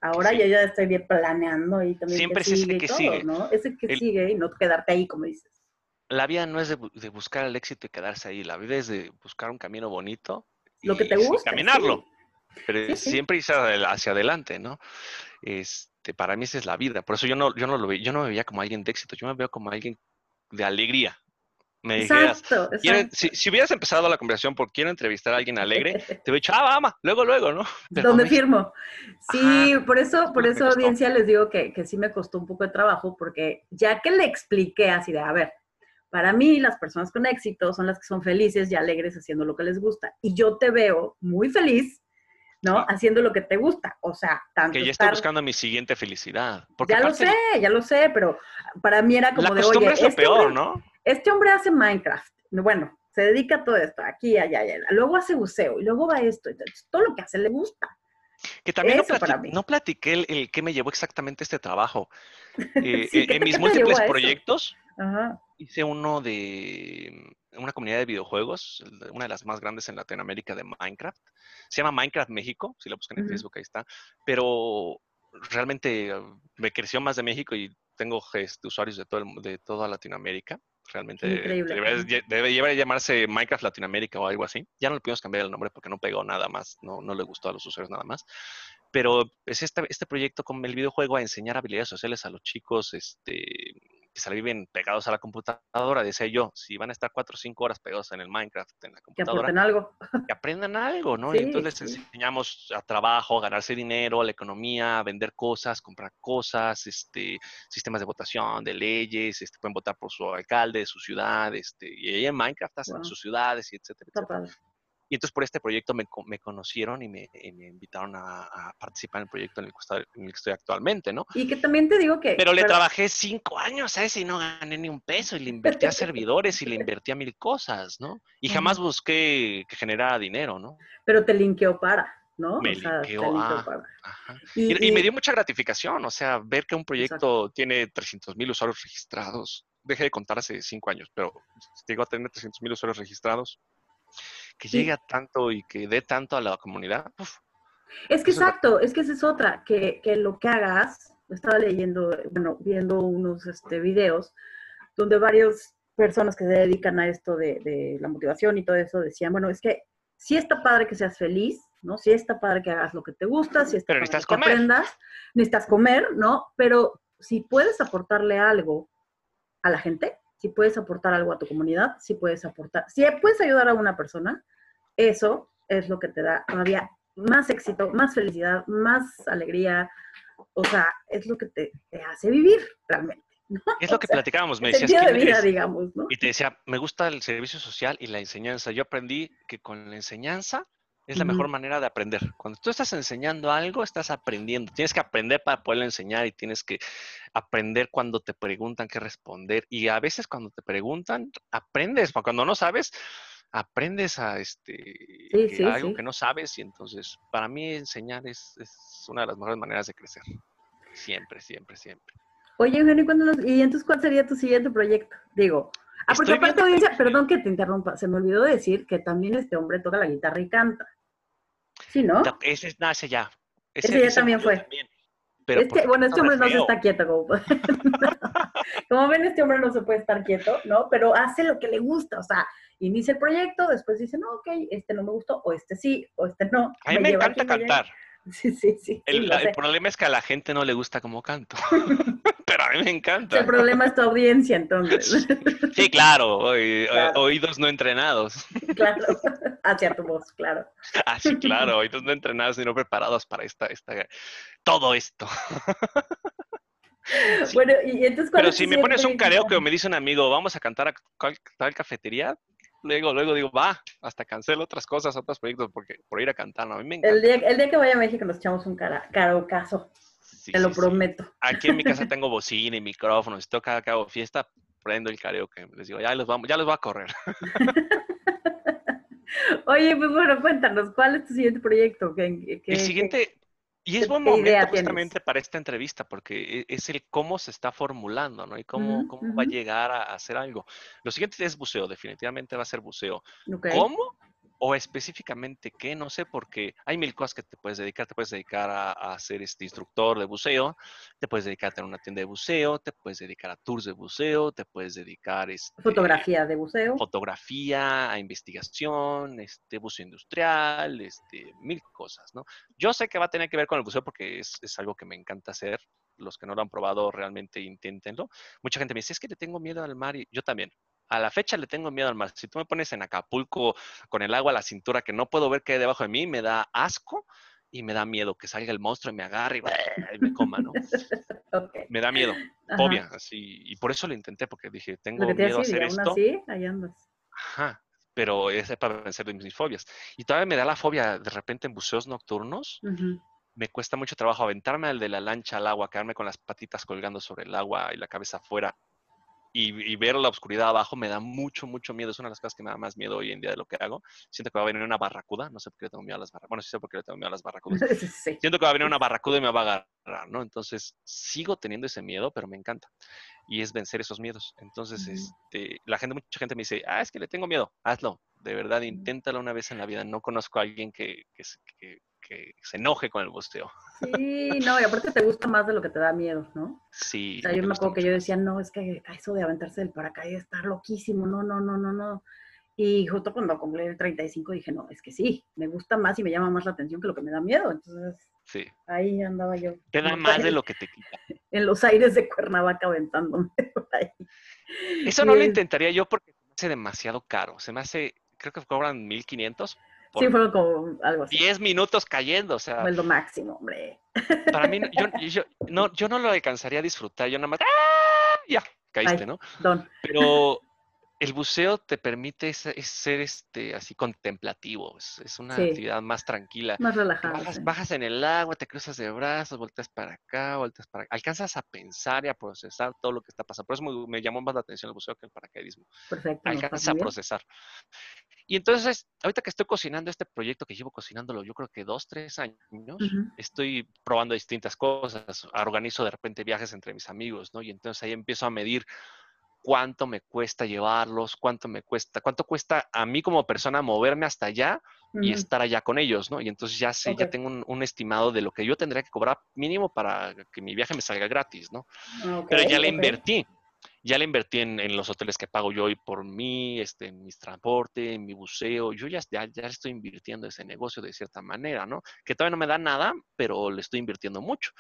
Ahora ya, ya estoy bien planeando y también Siempre es ese que sigue. ¿no? Ese que sigue y no quedarte ahí, como dices. La vida no es de, buscar el éxito y quedarse ahí. La vida es de buscar un camino bonito. Lo que te gusta. Caminarlo. Pero siempre ir hacia adelante, ¿no? Este, para mí esa es la vida. Por eso yo no, yo no lo yo no me veía como alguien de éxito, yo me veo como alguien de alegría me dijeras, Si, hubieras empezado la conversación por quiero entrevistar a alguien alegre, te hubiera dicho, ah, vamos, luego, luego, ¿no? ¿Dónde firmo? Sí, por eso, por eso, audiencia, les digo que, que sí me costó un poco de trabajo, porque ya que le expliqué así de, a ver, para mí las personas con éxito son las que son felices y alegres haciendo lo que les gusta. Y yo te veo muy feliz ¿no? Haciendo lo que te gusta. O sea, tanto. Que ya estoy buscando mi siguiente felicidad. ya lo sé, ya lo sé, pero para mí era como de, oye, es lo este peor, ¿no? Este hombre hace Minecraft. Bueno, se dedica a todo esto, aquí, allá, allá. Luego hace buceo y luego va esto. Entonces, todo lo que hace le gusta. Que también no, platiqué el, el que me llevó exactamente este trabajo. Eh, en mis múltiples proyectos, hice uno de una comunidad de videojuegos, una de las más grandes en Latinoamérica de Minecraft. Se llama Minecraft México, si lo buscan en Facebook, ahí está. Pero realmente uh, me creció más de México y tengo este, usuarios de, todo de toda Latinoamérica. Realmente debe, debe, llamarse Minecraft Latinoamérica o algo así. Ya no le pudimos cambiar el nombre porque no pegó nada más, no, no le gustó a los usuarios nada más. Pero es este, este proyecto con el videojuego a enseñar habilidades sociales a los chicos, este, se viven pegados a la computadora, decía yo, si van a estar cuatro o cinco horas pegados en el Minecraft, en la computadora. Que algo. Que aprendan algo, ¿no? y entonces les enseñamos a trabajo, a ganarse dinero, a la economía, a vender cosas, comprar cosas, este, sistemas de votación, de leyes, este, pueden votar por su alcalde, su ciudad, este, y en Minecraft hacen sus ciudades, y etcétera, etcétera. Y entonces por este proyecto me, me conocieron y me, me invitaron a, participar en el proyecto en el, que estoy, actualmente, ¿no? Y que también te digo que... Pero le trabajé cinco años a ese y no gané ni un peso y le invertí a servidores y le invertí a mil cosas, ¿no? Y jamás busqué que generara dinero, ¿no? Pero te linkeó para. ¿no? Me linkeó, ah, Y, me dio mucha gratificación, o sea, ver que un proyecto tiene 300 mil usuarios registrados. Dejé de contar hace cinco años, pero llegó a tener 300 mil usuarios registrados que llegue a tanto y que dé tanto a la comunidad. Es que exacto, es que esa es otra, que, que lo que hagas, estaba leyendo, bueno, viendo unos este, videos donde varias personas que se dedican a esto de, de, la motivación y todo eso decían, bueno, es que sí está padre que seas feliz, ¿no? Sí está padre que hagas lo que te gusta, sí está Pero padre que comer. aprendas, necesitas comer, ¿no? Pero si puedes aportarle algo a la gente, si puedes aportar algo a tu comunidad, si puedes aportar, si puedes ayudar a una persona, eso es lo que te da todavía más éxito, más felicidad, más alegría, o sea, es lo que te, te hace vivir realmente. ¿no? Es lo que O sea, platicábamos, me decías de quién vida, eres? digamos, ¿no? Y te decía, me gusta el servicio social y la enseñanza. Yo aprendí que con la enseñanza es la mejor manera de aprender. Cuando tú estás enseñando algo, estás aprendiendo. Tienes que aprender para poderlo enseñar y tienes que aprender cuando te preguntan qué responder. Y a veces cuando te preguntan, aprendes. Cuando no sabes, aprendes a este Sí, algo sí. que no sabes. Y entonces, para mí enseñar es, es una de las mejores maneras de crecer. Siempre, siempre, siempre. Oye, Eugenio, ¿cuándo nos- ¿y entonces cuál sería tu siguiente proyecto? Digo, ah, porque Estoy aparte, audiencia, perdón que te interrumpa, se me olvidó decir que también este hombre toca la guitarra y canta. Sí, ¿no? Ta- Ese es nace ya. Ese ya también fue. también. Pero Este- bueno, este hombre re no se está quieto, como, como ven, este hombre no se puede estar quieto, ¿no? Pero hace lo que le gusta, o sea, inicia el proyecto, después dice, no, ok, este no me gustó, o este sí, o este no. A mí me encanta me lleva- cantar. sí, sí. sí, El, el problema es que a la gente no le gusta cómo canto. Pero a mí me El encanta. problema es tu audiencia, entonces. Sí, claro, oí- Claro. oídos no entrenados. claro, hacia tu voz, claro. Ah, sí, claro, oídos no entrenados y no preparados para esta, esta, todo esto. Sí. Bueno, y entonces ¿cuál Pero si me pones un proyecto? karaoke o me dice un amigo, vamos a cantar a tal cafetería, luego, luego digo, va, hasta cancelo otras cosas, otros proyectos, porque por ir a cantar, no, a mí me encanta. El día, el día que vaya a México nos echamos un cara, Sí, te lo sí. prometo. Aquí en mi casa tengo bocina y micrófonos. Si toca hago fiesta, prendo el karaoke. Les digo, ya los vamos, ya los voy a correr. Oye, pues bueno, cuéntanos, ¿cuál es tu siguiente proyecto? ¿Qué, qué- el qué- siguiente, y es buen momento tienes? justamente para esta entrevista, porque e- es el cómo se está formulando, ¿no? Y cómo, cómo va a llegar a, hacer algo. Lo siguiente es buceo, definitivamente va a ser buceo. ¿Cómo? O específicamente qué, no sé, porque hay mil cosas que te puedes dedicar. Te puedes dedicar a, a ser este instructor de buceo, te puedes dedicar a tener una tienda de buceo, te puedes dedicar a tours de buceo, te puedes dedicar este, Fotografía de buceo. fotografía, a investigación, este, buceo industrial, este, mil cosas, ¿no? Yo sé que va a tener que ver con el buceo porque es, es algo que me encanta hacer. Los que no lo han probado, realmente inténtenlo. Mucha gente me dice, es que le tengo miedo al mar y yo también. A la fecha le tengo miedo al mar. Si tú me pones en Acapulco con el agua a la cintura que no puedo ver qué hay debajo de mí, me da asco y me da miedo que salga el monstruo y me agarre y, y me coma, ¿no? Me da miedo, fobia, así. Y por eso lo intenté, porque dije, tengo que te miedo a hacer y aún esto. así, ahí andas. Ajá, pero es para vencer de mis fobias. Y todavía me da la fobia de repente en buceos nocturnos. Me cuesta mucho trabajo aventarme al de la lancha al agua, quedarme con las patitas colgando sobre el agua y la cabeza afuera y, y ver la oscuridad abajo me da mucho, mucho miedo. Es una de las cosas que me da más miedo hoy en día de lo que hago. Siento que va a venir una barracuda. No sé por qué le tengo miedo a las barracudas. Bueno, sí sé por qué le tengo miedo a las barracudas. Sí. Siento que va a venir una barracuda y me va a agarrar, ¿no? Entonces sigo teniendo ese miedo, pero me encanta. Y es vencer esos miedos. Entonces, Ujú. este, la gente, mucha gente me dice, ah, es que le tengo miedo. Hazlo. De verdad, inténtalo una vez en la vida. No conozco a alguien que, que, se- que- que se enoje con el busteo. Sí, no, y aparte te gusta más de lo que te da miedo, ¿no? Sí. O sea, yo me acuerdo que yo decía, no, es que eso de aventarse del paracaídas está loquísimo, no, no, no, no, no. Y justo cuando cumplí el 35 dije, no, es que sí, me gusta más y me llama más la atención que lo que me da miedo. Entonces, Sí. ahí andaba yo. Te da más de lo que te quita. En los aires de Cuernavaca aventándome por ahí. Eso no lo intentaría yo porque se me hace demasiado caro. Se me hace, creo que cobran 1500 por Sí, fueron como algo así. 10 minutos cayendo. O sea, Fue lo máximo, hombre. para mí, yo, yo, no, yo no lo alcanzaría a disfrutar. Yo nada más, ¡ah! Ya, caíste, Ay. ¿no? Don. Pero el buceo te permite ser este, así contemplativo. Es, es una Sí. actividad más tranquila. Más Que relajado. Bajas, sí. bajas en el agua, te cruzas de brazos, volteas para acá, volteas para acá. Alcanzas a pensar y a procesar todo lo que está pasando. Por eso me, me llamó más la atención el buceo que el paracaidismo. Perfecto. Alcanzas a procesar. Y entonces, ahorita que estoy cocinando este proyecto que llevo cocinándolo, yo creo que dos, tres años, Ujú. estoy probando distintas cosas. Organizo de repente viajes entre mis amigos, ¿no? Y entonces ahí empiezo a medir cuánto me cuesta llevarlos, cuánto me cuesta, cuánto cuesta a mí como persona moverme hasta allá y estar allá con ellos, ¿no? Y entonces ya sé, ya tengo un, estimado de lo que yo tendría que cobrar mínimo para que mi viaje me salga gratis, ¿no? Ah, Pero ya le invertí, ya le invertí en, los hoteles que pago yo y por mí, este, en mis transporte, en mi buceo, yo ya, ya, ya estoy invirtiendo ese negocio de cierta manera, ¿no? Que todavía no me da nada, pero le estoy invirtiendo mucho.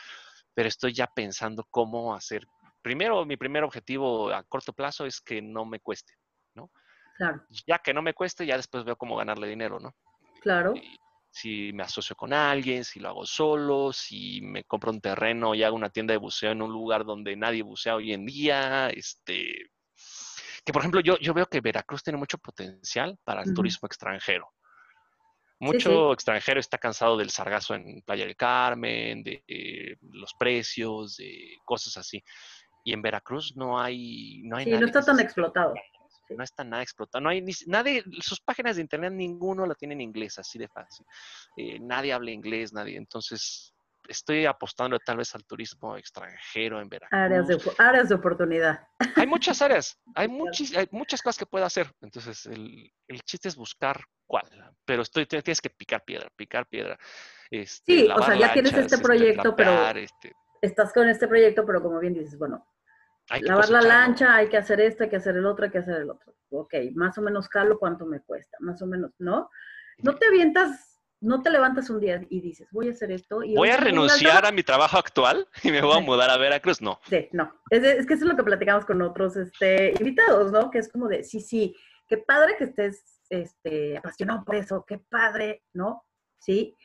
Pero estoy ya pensando cómo hacer primero, mi primer objetivo a corto plazo es que no me cueste, ¿no? Claro. Ya que no me cueste, ya después veo cómo ganarle dinero, ¿no? Claro. Si me asocio con alguien, si lo hago solo, si me compro un terreno y hago una tienda de buceo en un lugar donde nadie bucea hoy en día, este, que por ejemplo yo, yo veo que Veracruz tiene mucho potencial para el turismo extranjero. Mucho extranjero está cansado del sargazo en Playa del Carmen, de eh, los precios, de cosas así. Y en Veracruz no hay... No hay sí, no está tan explotado. No está nada explotado. No hay ni, nadie, sus páginas de internet ninguno la tiene en inglés, así de fácil. Eh, nadie habla inglés, nadie. Entonces, estoy apostando tal vez al turismo extranjero en Veracruz. Áreas de, áreas de oportunidad. Hay muchas áreas, hay, muchis, hay muchas cosas que puedo hacer. Entonces, el, el, chiste es buscar cuál. Pero estoy, tienes que picar piedra, picar piedra. Este, sí, o sea, ya tienes este, este proyecto, pero este estás con este proyecto, pero como bien dices, bueno, lavar la lancha, hay que hacer esto, hay que hacer el otro, hay que hacer el otro. Ok, más o menos calo, ¿cuánto me cuesta? Más o menos, ¿no? No te avientas, no te levantas un día y dices, voy a hacer esto. Y voy a renunciar a mi trabajo actual y me voy a mudar a Veracruz. No. Sí, no. Es, que eso es lo que platicamos con otros este, invitados, ¿no? Que es como de, sí, sí, qué padre que estés este, apasionado por eso, qué padre, ¿no? Sí.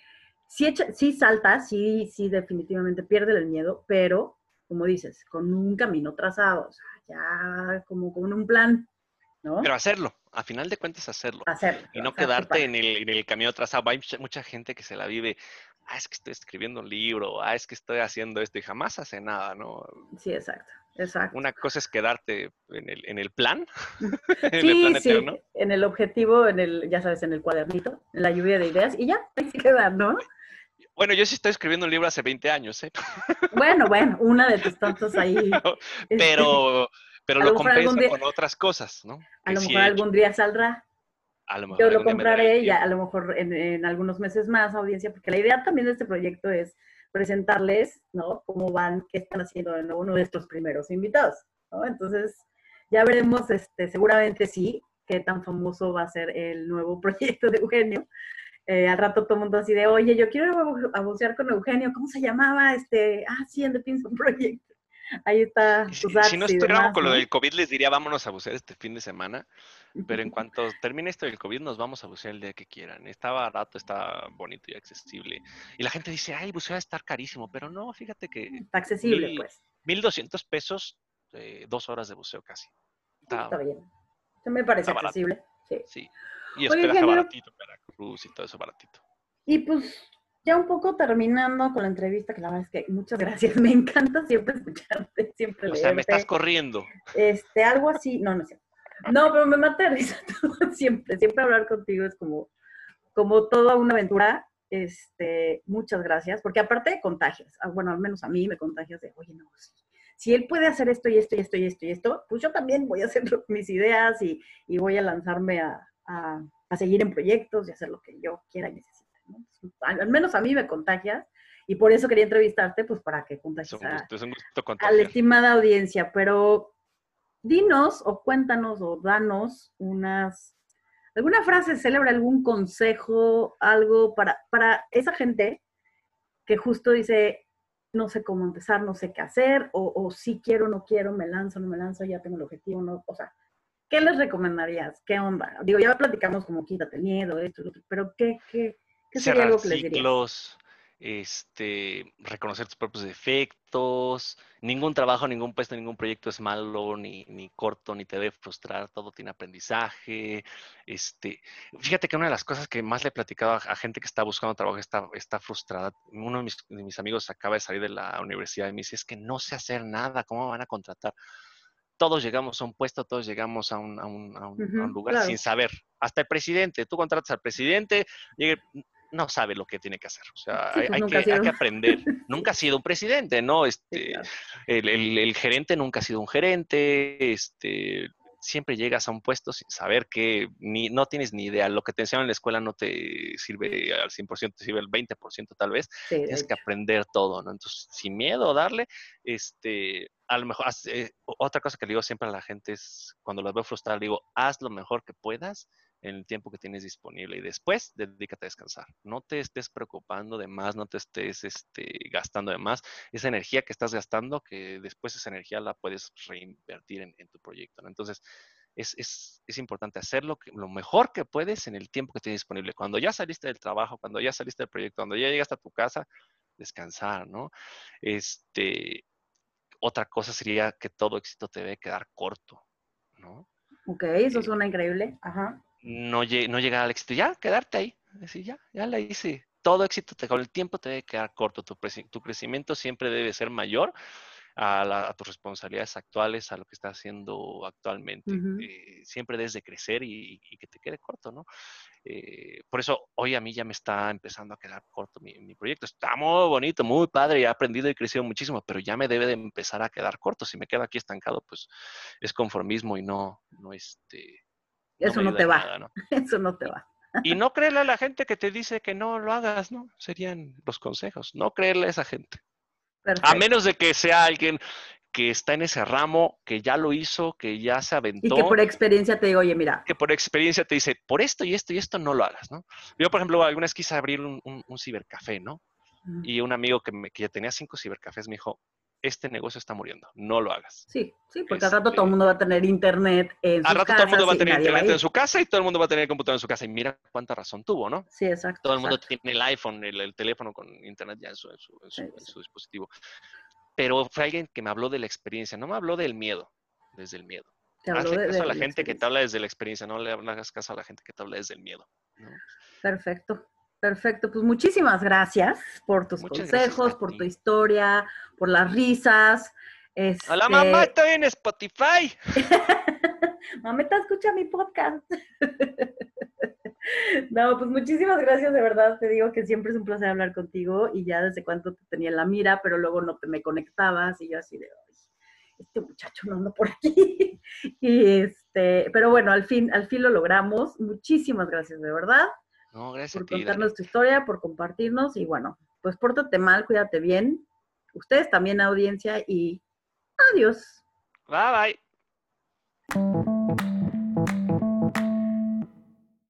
Sí, sí salta, sí, sí, definitivamente pierde el miedo, pero como dices, con un camino trazado, o sea, ya como con un plan, ¿no? Pero hacerlo, a final de cuentas hacerlo. Hacerlo. Y no quedarte en el, en el, camino trazado. Hay mucha gente que se la vive, ah, es que estoy escribiendo un libro, ah, es que estoy haciendo esto y jamás hace nada, ¿no? Sí, exacto. Exacto. Una cosa es quedarte en el, en el plan, en el plan eterno. Sí, en el objetivo, en el, ya sabes, en el cuadernito, en la lluvia de ideas, y ya, hay que quedar, ¿no? Bueno, yo sí estoy escribiendo un libro hace 20 años, ¿eh? Bueno, bueno, una de tus tantos ahí. Este, pero pero lo compenso con otras cosas, ¿no? A lo mejor algún día saldrá. A lo mejor yo lo compraré y a lo mejor en, algunos meses más, audiencia, porque la idea también de este proyecto es presentarles, ¿no? Cómo van, qué están haciendo en uno de estos primeros invitados, ¿no? Entonces, ya veremos, este, seguramente sí, qué tan famoso va a ser el nuevo proyecto de Eugenio. Eh, al rato todo el mundo así de, oye, yo quiero a bucear con Eugenio, ¿cómo se llamaba? Este, ah, sí, en The Pinson Project. Ahí está. Si, si no estuviéramos con lo del COVID, les diría, vámonos a bucear este fin de semana. Pero en cuanto termine esto del COVID, nos vamos a bucear el día que quieran. Está barato, está bonito y accesible. Y la gente dice, ay, bucear va a estar carísimo. Pero no, fíjate que. Está accesible, pues. 1200 pesos, eh, dos horas de buceo casi. Está, bien. Eso me parece accesible. Sí. sí. Y hospedaje baratito, Y todo eso baratito. Y pues ya un poco terminando con la entrevista, que la verdad es que muchas gracias, me encanta siempre escucharte, siempre O sea, me estás corriendo. Este, algo así, no, no sé. No, pero me mata risa siempre, siempre hablar contigo es como, como toda una aventura. Este, muchas gracias, porque aparte de contagias, ah, bueno, al menos a mí me contagias de, oye, no, si él puede hacer esto y esto y esto y esto y esto, pues yo también voy a hacer mis ideas y, y voy a lanzarme a, a, seguir en proyectos y hacer lo que yo quiera y necesite. Al, menos a mí me contagias y por eso quería entrevistarte, pues para que contagies a, a la estimada audiencia. Pero dinos o cuéntanos o danos unas, alguna frase célebre, algún consejo, algo para, para esa gente que justo dice, no sé cómo empezar, no sé qué hacer, o, o sí quiero, no quiero, me lanzo, no me lanzo, ya tengo el objetivo, no, o sea, ¿qué les recomendarías? ¿Qué onda? Digo, ya platicamos como quítate el miedo, esto, otro, pero ¿qué, qué, qué sería algo que les ciclos, este, reconocer tus propios defectos, ningún trabajo, ningún puesto, ningún proyecto es malo, ni, ni corto, ni te debe frustrar, todo tiene aprendizaje. Este, fíjate que una de las cosas que más le he platicado a, gente que está buscando trabajo está, está frustrada. Uno de mis, de mis amigos acaba de salir de la universidad y me dice, es que no sé hacer nada, ¿cómo me van a contratar? Todos llegamos a un puesto, todos llegamos a un, lugar sin saber. Hasta el presidente, tú contratas al presidente, no sabe lo que tiene que hacer. O sea, hay, pues que, hay, que, aprender. nunca ha sido un presidente, ¿no? Este, el, el, gerente nunca ha sido un gerente, este, siempre llegas a un puesto sin saber que ni, no tienes ni idea. Lo que te enseñan en la escuela no te sirve al 100%, te sirve el 20% tal vez. Tienes que aprender todo, ¿no? Entonces, sin miedo, darle, este, a lo mejor, eh, otra cosa que le digo siempre a la gente es, cuando las veo frustradas, digo, haz lo mejor que puedas en el tiempo que tienes disponible y después dedícate a descansar. No te estés preocupando de más, no te estés este, gastando de más. Esa energía que estás gastando, que después esa energía la puedes reinvertir en, tu proyecto. Entonces, es, es, es, importante hacerlo lo mejor que puedes en el tiempo que tienes disponible. Cuando ya saliste del trabajo, cuando ya saliste del proyecto, cuando ya llegaste a tu casa, descansar, ¿no? Este, otra cosa sería que todo éxito te debe quedar corto, ¿no? Ok, eso eh, suena increíble. Ajá no, no llegar al éxito, ya quedarte ahí, decir, ya, ya la hice. Todo éxito te, con el tiempo te debe quedar corto, tu, tu crecimiento siempre debe ser mayor a, tus responsabilidades actuales, a lo que estás haciendo actualmente. Eh, siempre debes de crecer y, que te quede corto, ¿no? Eh, por eso hoy a mí ya me está empezando a quedar corto mi, mi, proyecto. Está muy bonito, muy padre, he aprendido y crecido muchísimo, pero ya me debe de empezar a quedar corto. Si me quedo aquí estancado, pues es conformismo y no, no este, eso no, te va. Eso no te va. Y no creerle a la gente que te dice que no lo hagas, ¿no? Serían los consejos. No creerle a esa gente. A menos de que sea alguien que está en ese ramo, que ya lo hizo, que ya se aventó. Y que por experiencia te digo, oye, mira. Que por experiencia te dice, por esto y esto y esto no lo hagas, ¿no? Yo, por ejemplo, alguna vez quise abrir un, un, cibercafé, ¿no? Y un amigo que, me, que ya tenía cinco cibercafés me dijo, este negocio está muriendo, no lo hagas. Sí, sí, porque al rato todo el mundo va a tener internet en su casa. Al rato todo el mundo va a tener internet en su casa y todo el mundo va a tener computador en su casa. Y mira cuánta razón tuvo, ¿no? Sí, exacto. Todo el mundo tiene el iPhone, el, teléfono con internet ya en su, dispositivo. Pero fue alguien que me habló de la experiencia, no me habló del miedo, desde el miedo. Hazle caso a la, gente que te habla desde la experiencia, no le hagas caso a la gente que te habla desde el miedo. Perfecto. Perfecto, pues muchísimas gracias por tus consejos, por tu historia, por las risas. Este... Hola mamá, estoy en Spotify. Mameta, escucha mi podcast. no, pues muchísimas gracias, de verdad. Te digo que siempre es un placer hablar contigo y ya desde cuánto te tenía en la mira, pero luego no te me conectabas y yo así de, este muchacho no anda por aquí. y este, pero bueno, al fin, al fin lo logramos. Muchísimas gracias, de verdad. No, gracias por contarnos tu historia, por compartirnos y bueno, pues pórtate mal, cuídate bien. Ustedes también, audiencia, y adiós. Bye bye.